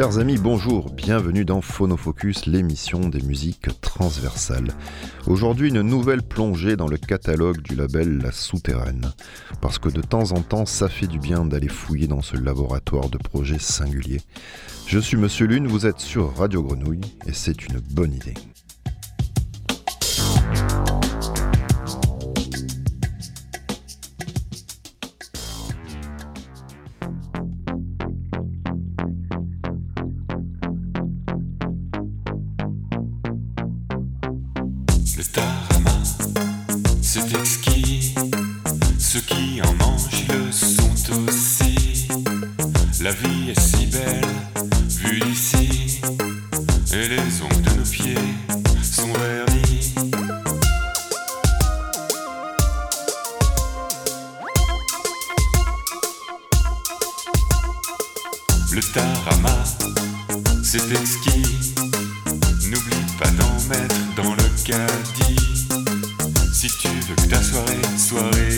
Chers amis, bonjour, bienvenue dans Phonofocus, l'émission des musiques transversales. Aujourd'hui, une nouvelle plongée dans le catalogue du label La Souterraine. Parce que de temps en temps, ça fait du bien d'aller fouiller dans ce laboratoire de projets singuliers. Je suis Monsieur Lune, vous êtes sur Radio Grenouille, et c'est une bonne idée. c'est exquis. N'oublie pas d'en mettre dans le caddie. Si tu veux que ta soirée, soirée.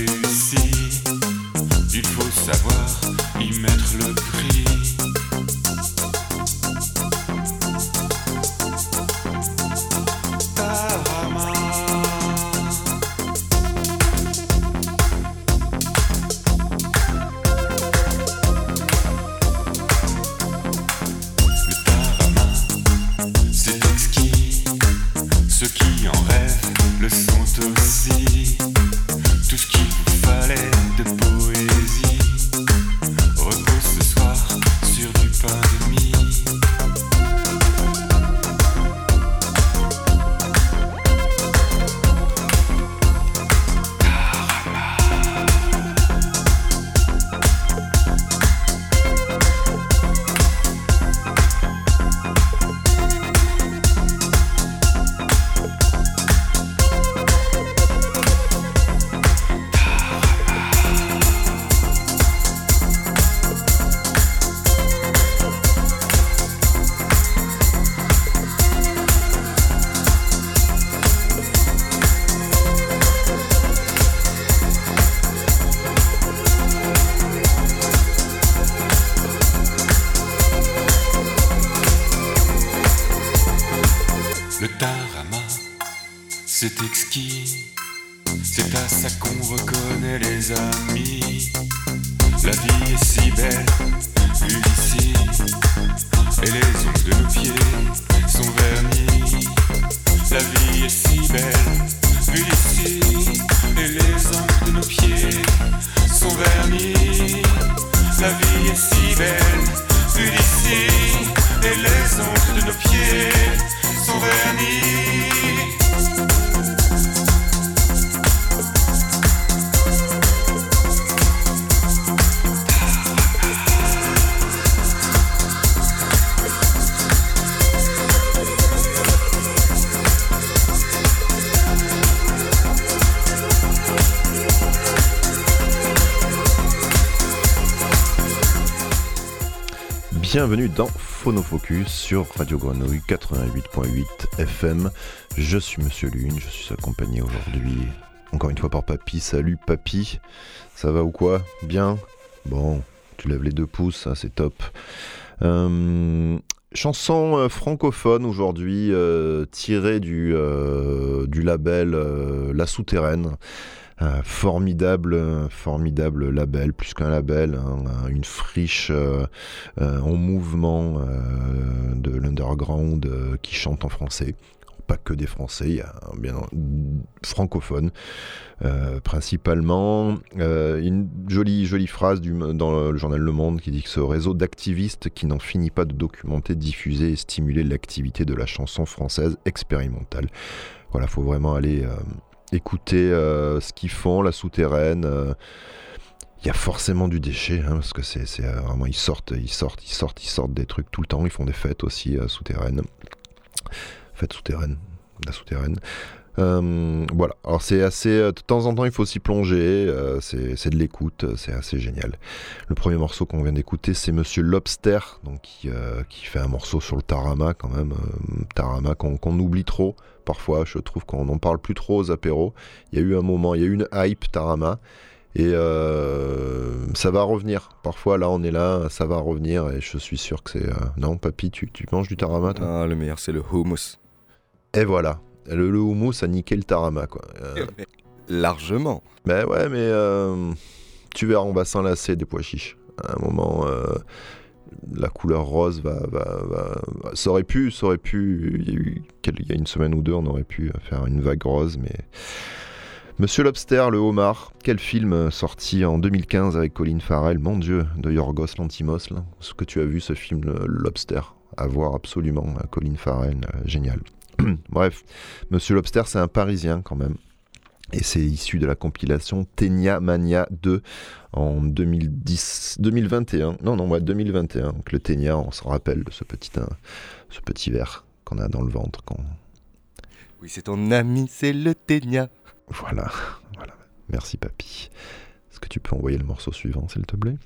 Bienvenue dans Phonofocus sur Radio Grenouille 88.8 FM. Je suis Monsieur Lune, je suis accompagné aujourd'hui encore une fois par Papy. Salut Papy, ça va ou quoi? Bien? Bon, tu lèves les deux pouces, hein, c'est top. Euh, chanson euh, francophone aujourd'hui euh, tirée du, du label La Souterraine formidable, formidable label, plus qu'un label, hein, une friche euh, euh, en mouvement euh, de l'underground qui chante en français pas que des Français, il y a bien francophones principalement. une jolie, jolie phrase du, dans le journal Le Monde qui dit que ce réseau d'activistes qui n'en finit pas de documenter, diffuser et stimuler l'activité de la chanson française expérimentale. Voilà, faut vraiment aller écouter euh, ce qu'ils font, la souterraine. Euh, il y a forcément du déchet, hein, parce que c'est euh, vraiment, ils sortent, ils sortent, ils sortent, ils sortent des trucs tout le temps. Ils font des fêtes aussi souterraines. Fêtes souterraines, la souterraine. voilà, alors c'est assez. De temps en temps, il faut s'y plonger. c'est de l'écoute, c'est assez génial. Le premier morceau qu'on vient d'écouter, c'est Monsieur Lobster, donc qui, fait un morceau sur le Tarama quand même. tarama qu'on oublie trop parfois. Je trouve qu'on n'en parle plus trop aux apéros. Il y a eu un moment, il y a eu une hype Tarama. Et euh, ça va revenir. Parfois, là, on est là, ça va revenir. Et je suis sûr que c'est. Euh, non, papy, tu, tu manges du tarama, toi? Ah, le meilleur, c'est le hummus. Et voilà. Le, le houmous a niqué le tarama, quoi. Euh, Largement. mais ouais, mais tu verras, on va s'enlacer des pois chiches. À un moment, la couleur rose va, Ça aurait pu, ça aurait pu. Il y, a eu, il y a une semaine ou deux, on aurait pu faire une vague rose, mais. Monsieur Lobster, le homard, quel film sorti en 2015 avec Colin Farrell, mon dieu, de Yorgos Lantimos, là. Est-ce que tu as vu ce film, Lobster? À voir absolument, Colin Farrell, euh, génial. Bref, Monsieur Lobster, c'est un Parisien quand même. Et c'est issu de la compilation Tenia Mania 2 en 2010, 2021. Non, non, ouais, 2021. Donc le Tenia, on se rappelle de ce petit, euh, ce petit verre qu'on a dans le ventre. Quand... Oui, c'est ton ami, c'est le ténia. Voilà, voilà. Merci papy. Est-ce que tu peux envoyer le morceau suivant, s'il te plaît?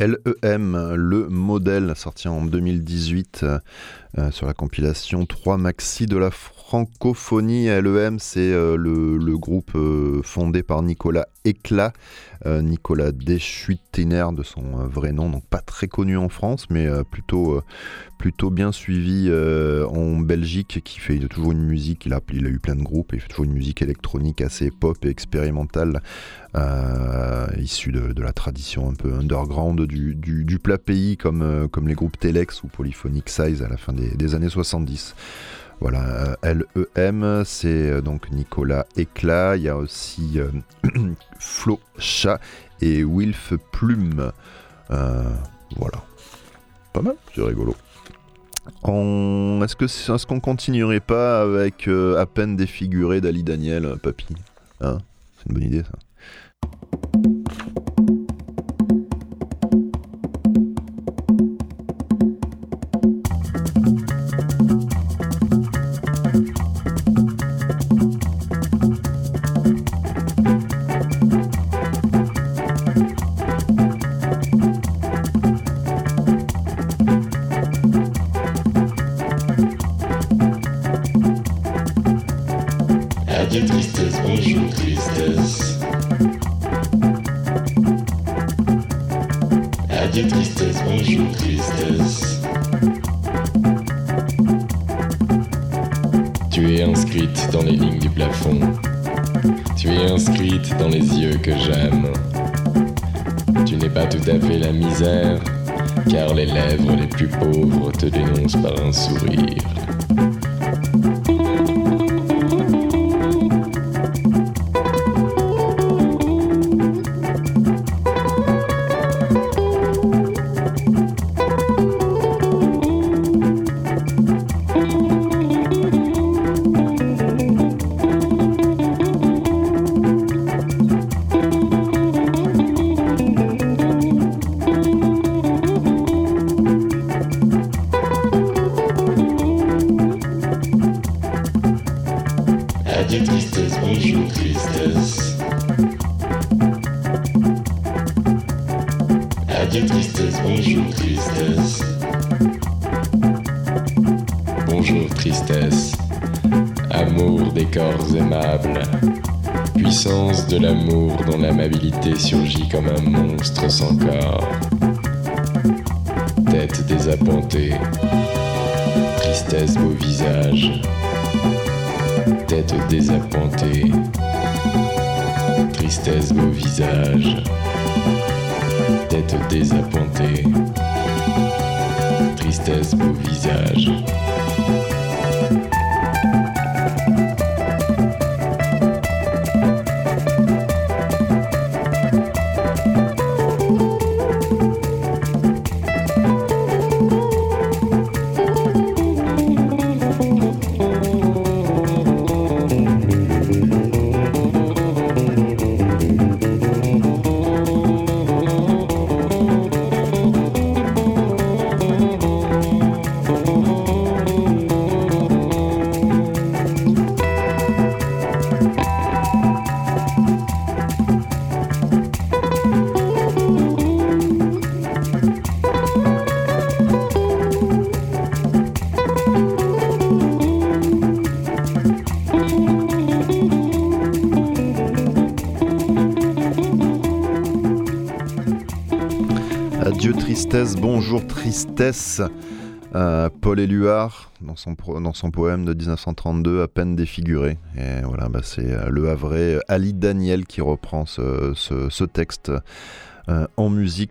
LEM, le modèle, sorti en 2018 euh, sur la compilation 3 Maxi de la francophonie. LEM, c'est euh, le, groupe euh, fondé par Nicolas Éclat, euh, Nicolas Deschuitiner de son vrai nom, donc pas très connu en France, mais plutôt, bien suivi en Belgique, qui fait toujours une musique, il a, eu plein de groupes, il fait toujours une musique électronique assez pop et expérimentale, issue de, la tradition un peu underground du, du, plat pays, comme, les groupes Telex ou Polyphonic Size à la fin des années 70. Voilà, L-E-M, c'est donc Nicolas Éclat. Il y a aussi Flo Chat et Wilf Plume. voilà. Pas mal, c'est rigolo. Est-ce qu'on est qu'on continuerait pas avec à peine défiguré d'Ali Daniel, papy? Hein? C'est une bonne idée ça. de tristesse, bonjour tristesse. Adieu tristesse, bonjour tristesse. Tu es inscrite dans les lignes du plafond. Tu es inscrite dans les yeux que j'aime. Tu n'es pas tout à fait la misère, car les lèvres les plus pauvres te dénoncent par un sourire. Surgit comme un monstre sans corps. Tête désappointée, tristesse beau visage. Tête désappointée, tristesse beau visage. Tête désappointée, tristesse beau visage. Bonjour tristesse. Euh, Paul Éluard, dans son, poème de 1932, à peine défiguré. Voilà, bah, c'est euh, le Havrais euh, Ali Daniel qui reprend ce, texte en musique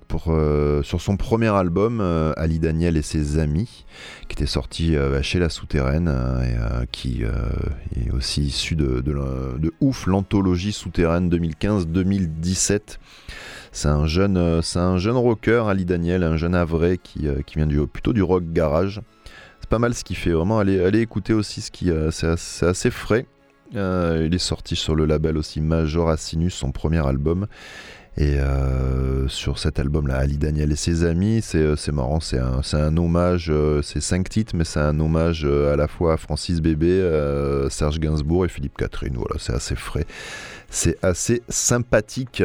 sur son premier album, Ali Daniel et ses amis, qui était sorti chez La Souterraine et qui est aussi issu de, de, de Ouf, l'anthologie souterraine 2015-2017. C'est un jeune, euh, c'est un jeune rocker, Ali Daniel, un jeune avray qui, euh, qui vient du, plutôt du rock garage. C'est pas mal ce qu'il fait, vraiment. Allez, allez écouter aussi ce qui, euh, c'est assez, frais. il est sorti sur le label aussi Major Asinus, son premier album. Et sur cet album-là, Ali Daniel et ses amis, c'est marrant, c'est un, un, hommage, c'est cinq titres, mais c'est un hommage à la fois à Francis Bébé, Serge Gainsbourg et Philippe Catherine. Voilà, c'est assez frais. C'est assez sympathique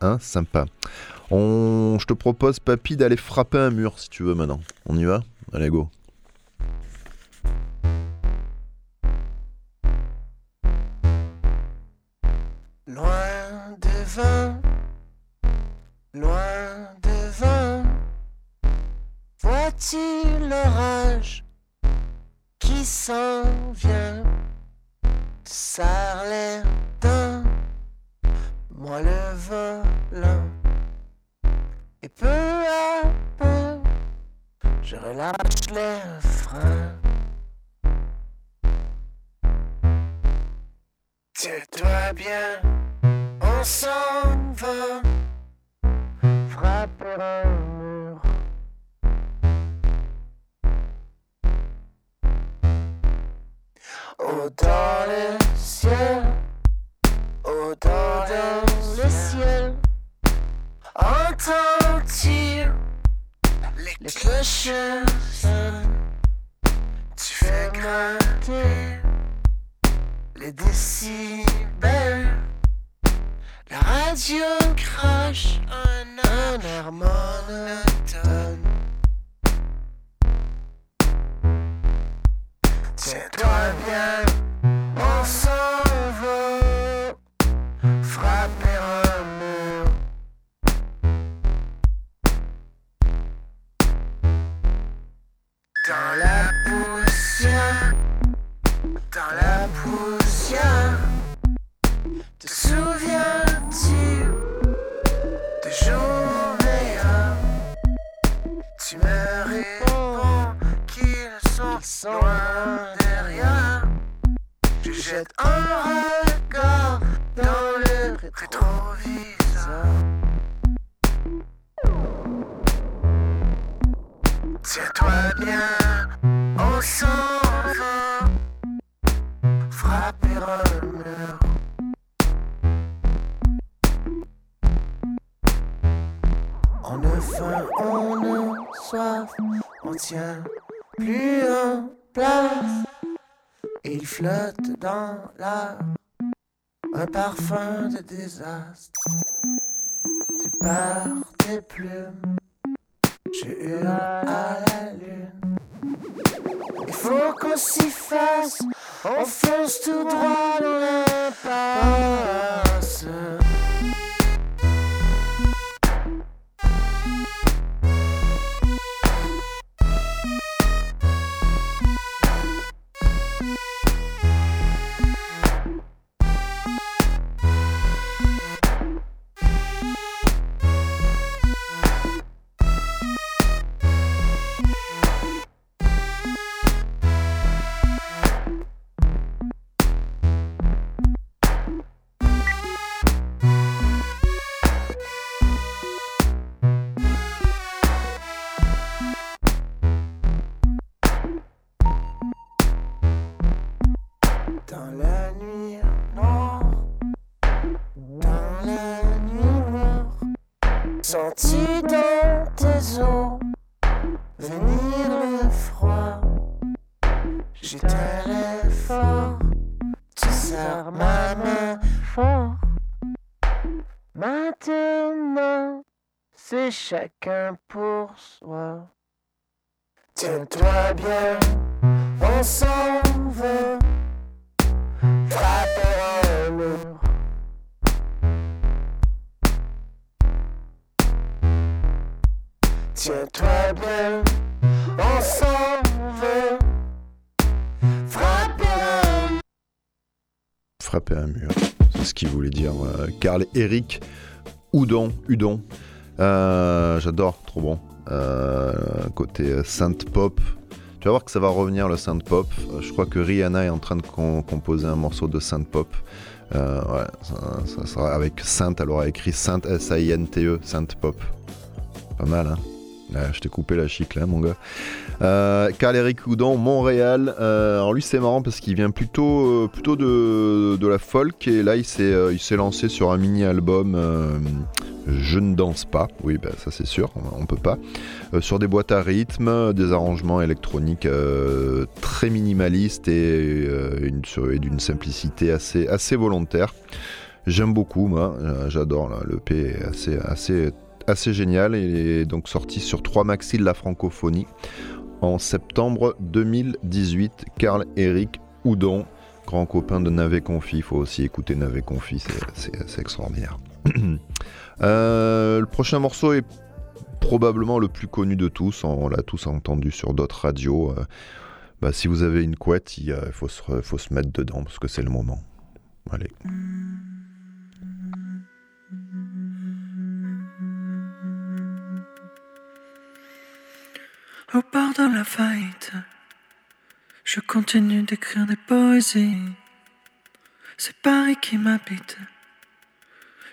Hein, sympa. On... Je te propose, papy, d'aller frapper un mur si tu veux maintenant. On y va? Allez, go. Loin devant, loin devant, vois-tu l'orage qui s'en vient? L'air moi le volant. Et peu à peu, je relâche les freins. Tiens-toi bien, on s'en va frapper un mur. Oh, dans le ciel, oh, dans le entends-tu les cloches? Tu fais grimper les décibels. La radio crache un air monotone. L'air un parfum de désastre. Tu pars tes plumes, je hurle à la lune. Il faut qu'on s'y fasse, on fonce tout droit dans l'impasse. J'étais fort, tu serres ma main fort. Maintenant, c'est chacun pour soi. Tiens-toi bien, on s'en va frapper un mur. Tiens-toi bien, on s'en Frapper un mur, c'est ce qu'il voulait dire. euh, Karl Eric Houdon, Udon. Euh, J'adore, trop bon. Euh, côté euh, synth pop. Tu vas voir que ça va revenir le synth pop. Euh, je crois que Rihanna est en train de com- composer un morceau de synth pop. Euh, ouais, ça, sera avec synth, elle aura écrit synth S-A-I-N-T-E, synth pop. Pas mal, hein Ouais, je t'ai coupé la chicle, hein, mon gars. Euh, Karl Eric Houdon, Montréal. Euh, alors lui, c'est marrant parce qu'il vient plutôt, euh, plutôt de, de la folk et là, il s'est, euh, il s'est lancé sur un mini-album. Je ne danse pas. Oui, bah, ça c'est sûr, on, on peut pas. Sur des boîtes à rythme, des arrangements électroniques très minimalistes et, d'une simplicité assez, assez volontaire. J'aime beaucoup, moi. J'adore. là. Le P est assez, assez, assez génial. Il est donc sorti sur trois maxi de la francophonie en septembre 2018. Karl Eric Houdon, grand copain de Navet Confi. Il faut aussi écouter Navet Confi, c'est- extraordinaire. Euh, le prochain morceau est probablement le plus connu de tous. On l'a tous entendu sur d'autres radios. Euh, bah, si vous avez une couette, il faut, se, re- faut se mettre dedans parce que c'est le moment. Allez. Au bord de la faillite, je continue d'écrire des poésies. C'est Paris qui m'habite.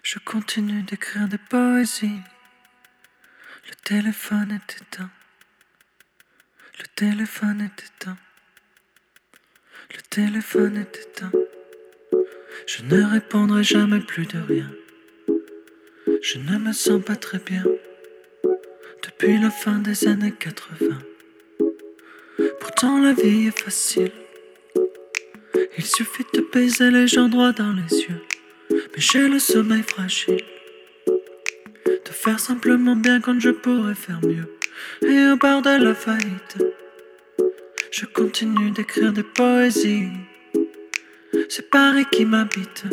Je continue d'écrire des poésies. Le téléphone est éteint. Le téléphone est éteint. Le téléphone est éteint. Je ne répondrai jamais plus de rien. Je ne me sens pas très bien depuis la fin des années 80. Pourtant la vie est facile. Il suffit de baiser les gens droit dans les yeux. Mais j'ai le sommeil fragile. De faire simplement bien quand je pourrais faire mieux. Et au bord de la faillite, je continue d'écrire des poésies. C'est Paris qui m'habite.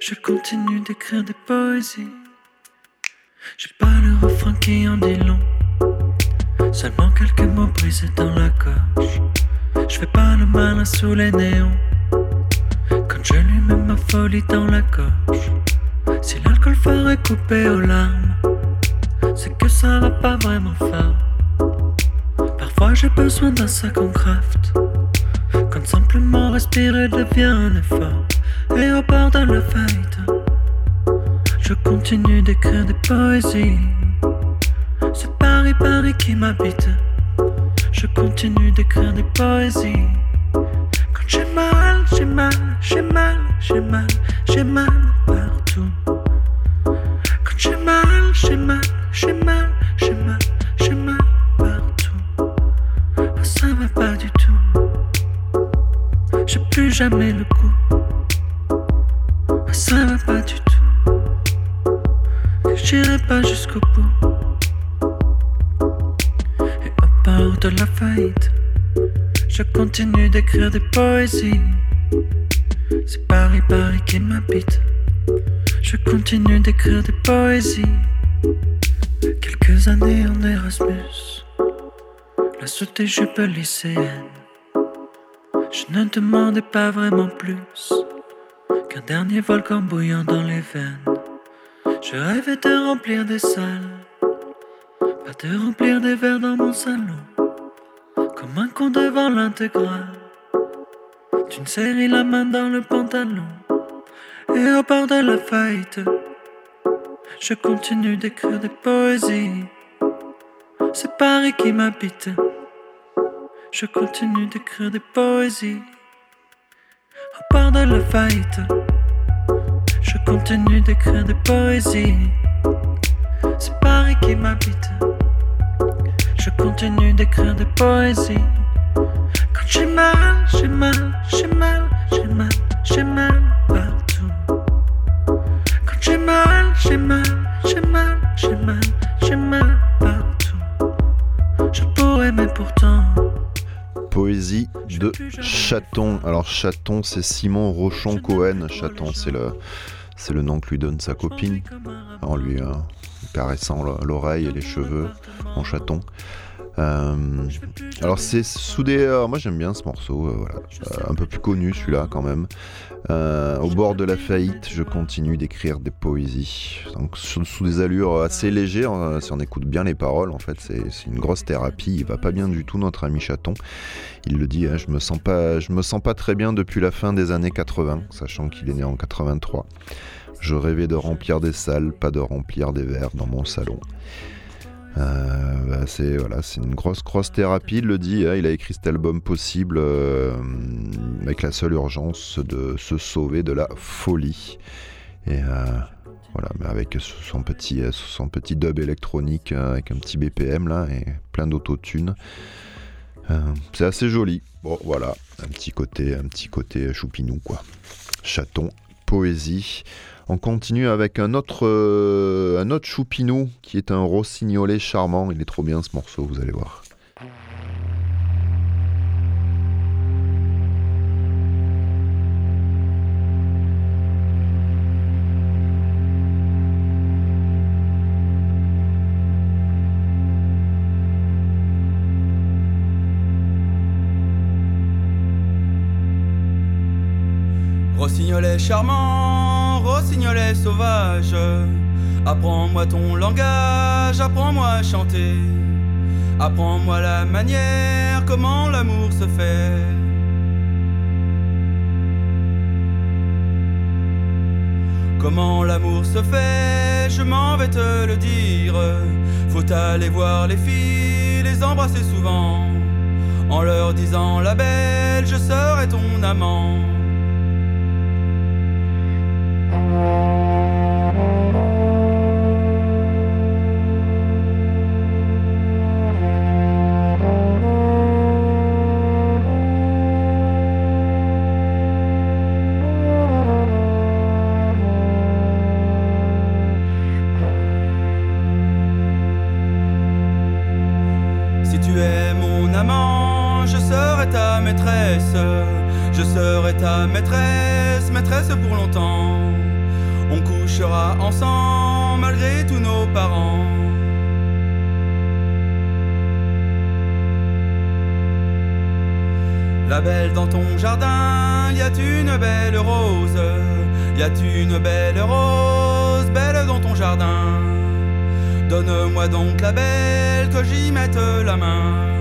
Je continue d'écrire des poésies. J'ai pas le refrain qui en dit long. Seulement quelques mots brisés dans la gorge. Je fais pas le malin sous les néons. Quand je lui mets ma folie dans la gorge. Si l'alcool ferait couper aux larmes, c'est que ça va pas vraiment faire. Parfois j'ai besoin d'un sac en craft. Quand simplement respirer devient un effort. Et bord de la faillite, je continue d'écrire des poésies. C'est Paris, Paris qui m'habite. Je continue d'écrire des poésies. Quand j'ai mal, j'ai mal, j'ai mal, j'ai mal, j'ai mal partout. Quand j'ai mal, j'ai mal, j'ai mal, j'ai mal, j'ai mal partout. Ça va pas du tout. J'ai plus jamais le coup. D'écrire des poésies. C'est Paris, Paris qui m'habite. Je continue d'écrire des poésies. Quelques années en Erasmus, la sautée jupe lycéenne. Je ne demandais pas vraiment plus qu'un dernier volcan bouillant dans les veines. Je rêvais de remplir des salles, pas de remplir des verres dans mon salon, comme un con devant l'intégrale. D'une série la main dans le pantalon, et au bord de la faillite, je continue d'écrire des poésies. C'est Paris qui m'habite. Je continue d'écrire des poésies. Au bord de la faillite, je continue d'écrire des poésies. C'est Paris qui m'habite. Je continue d'écrire des poésies. J'ai mal, j'ai mal, j'ai mal, j'ai mal, j'ai mal partout. Quand j'ai mal, j'ai mal, j'ai mal, j'ai mal, j'ai mal partout. Je pourrais, mais pourtant. Poésie de Chaton. Alors Chaton, c'est Simon Rochon Cohen. Chaton, c'est le, c'est le nom que lui donne sa copine en lui euh, caressant le- l'oreille et les cheveux en chaton. Euh, alors c'est sous des... euh, moi j'aime bien ce morceau, euh, voilà. Euh, un peu plus connu celui-là quand même. Au bord de la faillite, je continue d'écrire des poésies. Donc sous, des allures assez légères, euh, si on écoute bien les paroles, en fait c'est c'est une grosse thérapie. Il va pas bien du tout notre ami chaton. Il le dit, hein, je me sens pas, je me sens pas très bien depuis la fin des années 80, sachant qu'il est né en 83. Je rêvais de remplir des salles, pas de remplir des verres dans mon salon. Euh, bah, c'est voilà, c'est une grosse grosse thérapie. Il le dit. hein, il a écrit cet album possible euh, avec la seule urgence de se sauver de la folie. Et euh, voilà, mais avec son petit son petit dub électronique avec un petit BPM là et plein d'autotune. Euh, c'est assez joli. Bon, voilà, un petit côté, un petit côté choupinou quoi. Chaton, poésie. On continue avec un autre, euh, choupinou qui est un rossignolet charmant. Il est trop bien ce morceau, vous allez voir. Rossignolet charmant, Rossignolet sauvage, apprends-moi ton langage, apprends-moi à chanter, apprends-moi la manière, comment l'amour se fait. Comment l'amour se fait, je m'en vais te le dire. Faut aller voir les filles, les embrasser souvent. En leur disant la belle, je serai ton amant. Si une belle rose, belle dans ton jardin. Donne-moi donc la belle que j'y mette la main.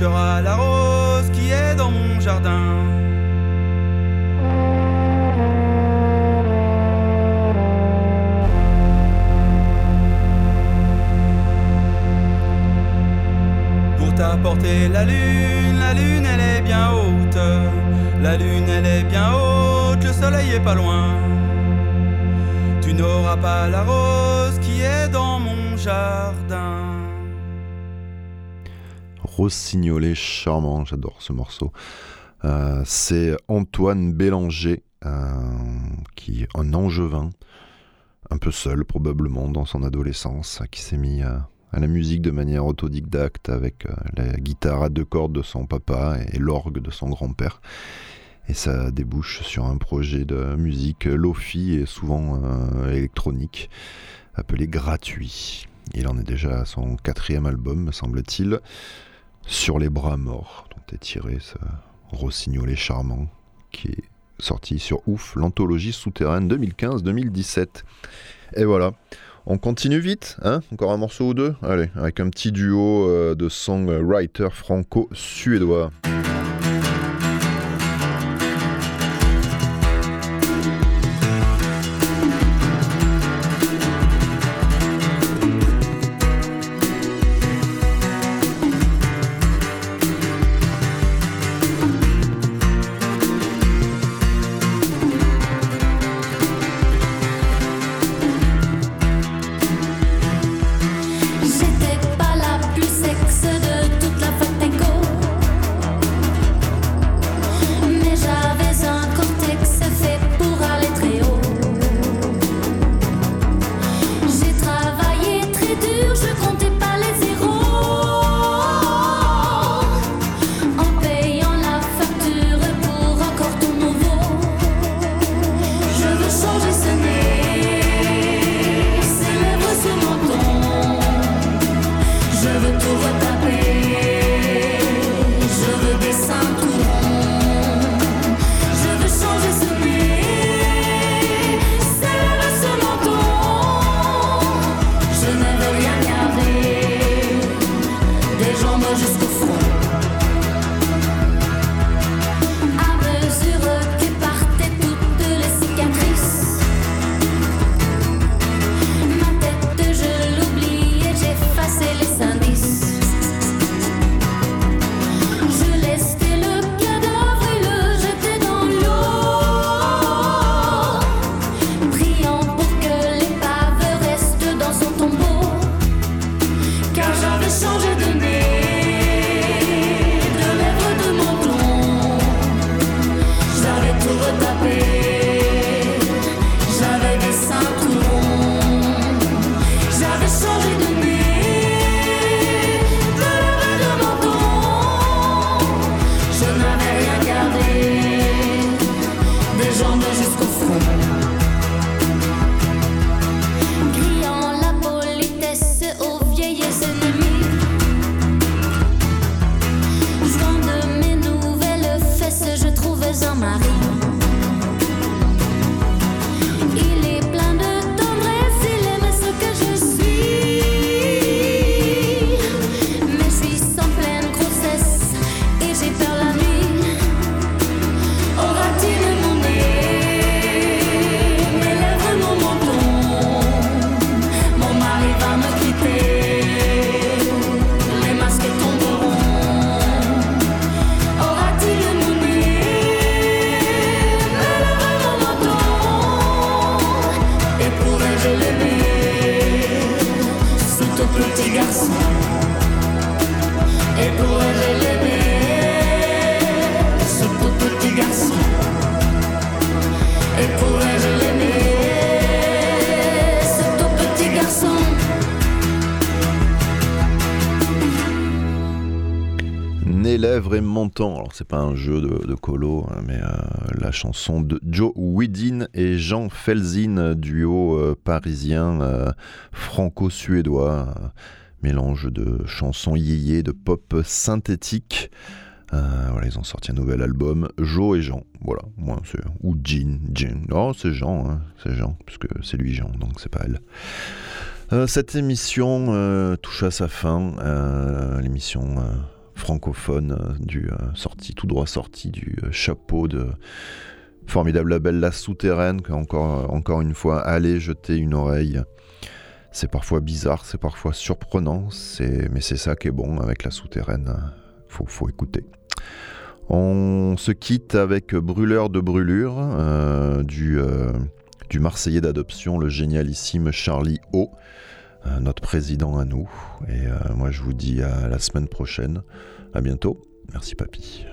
La rose qui est dans mon jardin. Pour t'apporter la lune, la lune elle est bien haute. La lune elle est bien haute, le soleil est pas loin. Rossignolet charmant, j'adore ce morceau. Euh, c'est Antoine Bélanger, euh, qui est un angevin, un peu seul probablement dans son adolescence, qui s'est mis à, à la musique de manière autodidacte avec euh, la guitare à deux cordes de son papa et l'orgue de son grand-père. Et ça débouche sur un projet de musique lofi et souvent euh, électronique, appelé Gratuit. Il en est déjà à son quatrième album, me semble-t-il, Sur les bras morts, dont est tiré ce rossignolet charmant, qui est sorti sur Ouf, l'anthologie souterraine 2015-2017. Et voilà. On continue vite, hein? Encore un morceau ou deux? Allez, avec un petit duo euh, de songwriter franco-suédois. Lèvres et montant. Alors c'est pas un jeu de, colo, hein, mais euh, la chanson de Joe Widin et Jean Felzin, duo euh, parisien euh, franco-suédois, mélange de chansons yéyé, de pop synthétique. Voilà, ils ont sorti un nouvel album, Joe et Jean. Voilà, moi c'est ou Jean, Jean. Oh, c'est Jean, hein, c'est Jean, puisque c'est lui Jean, donc c'est pas elle. Cette émission touche à sa fin. L'émission francophone euh, du euh, sorti tout droit sorti du euh, chapeau de formidable label La Souterraine encore encore une fois allez jeter une oreille. C'est parfois bizarre, c'est parfois surprenant, mais c'est ça qui est bon avec La Souterraine. euh, Faut faut écouter. On se quitte avec Brûleur de brûlure du du Marseillais d'adoption, le génialissime Charlie O notre président à nous. Et euh, moi, je vous dis à la semaine prochaine. À bientôt. Merci, papy.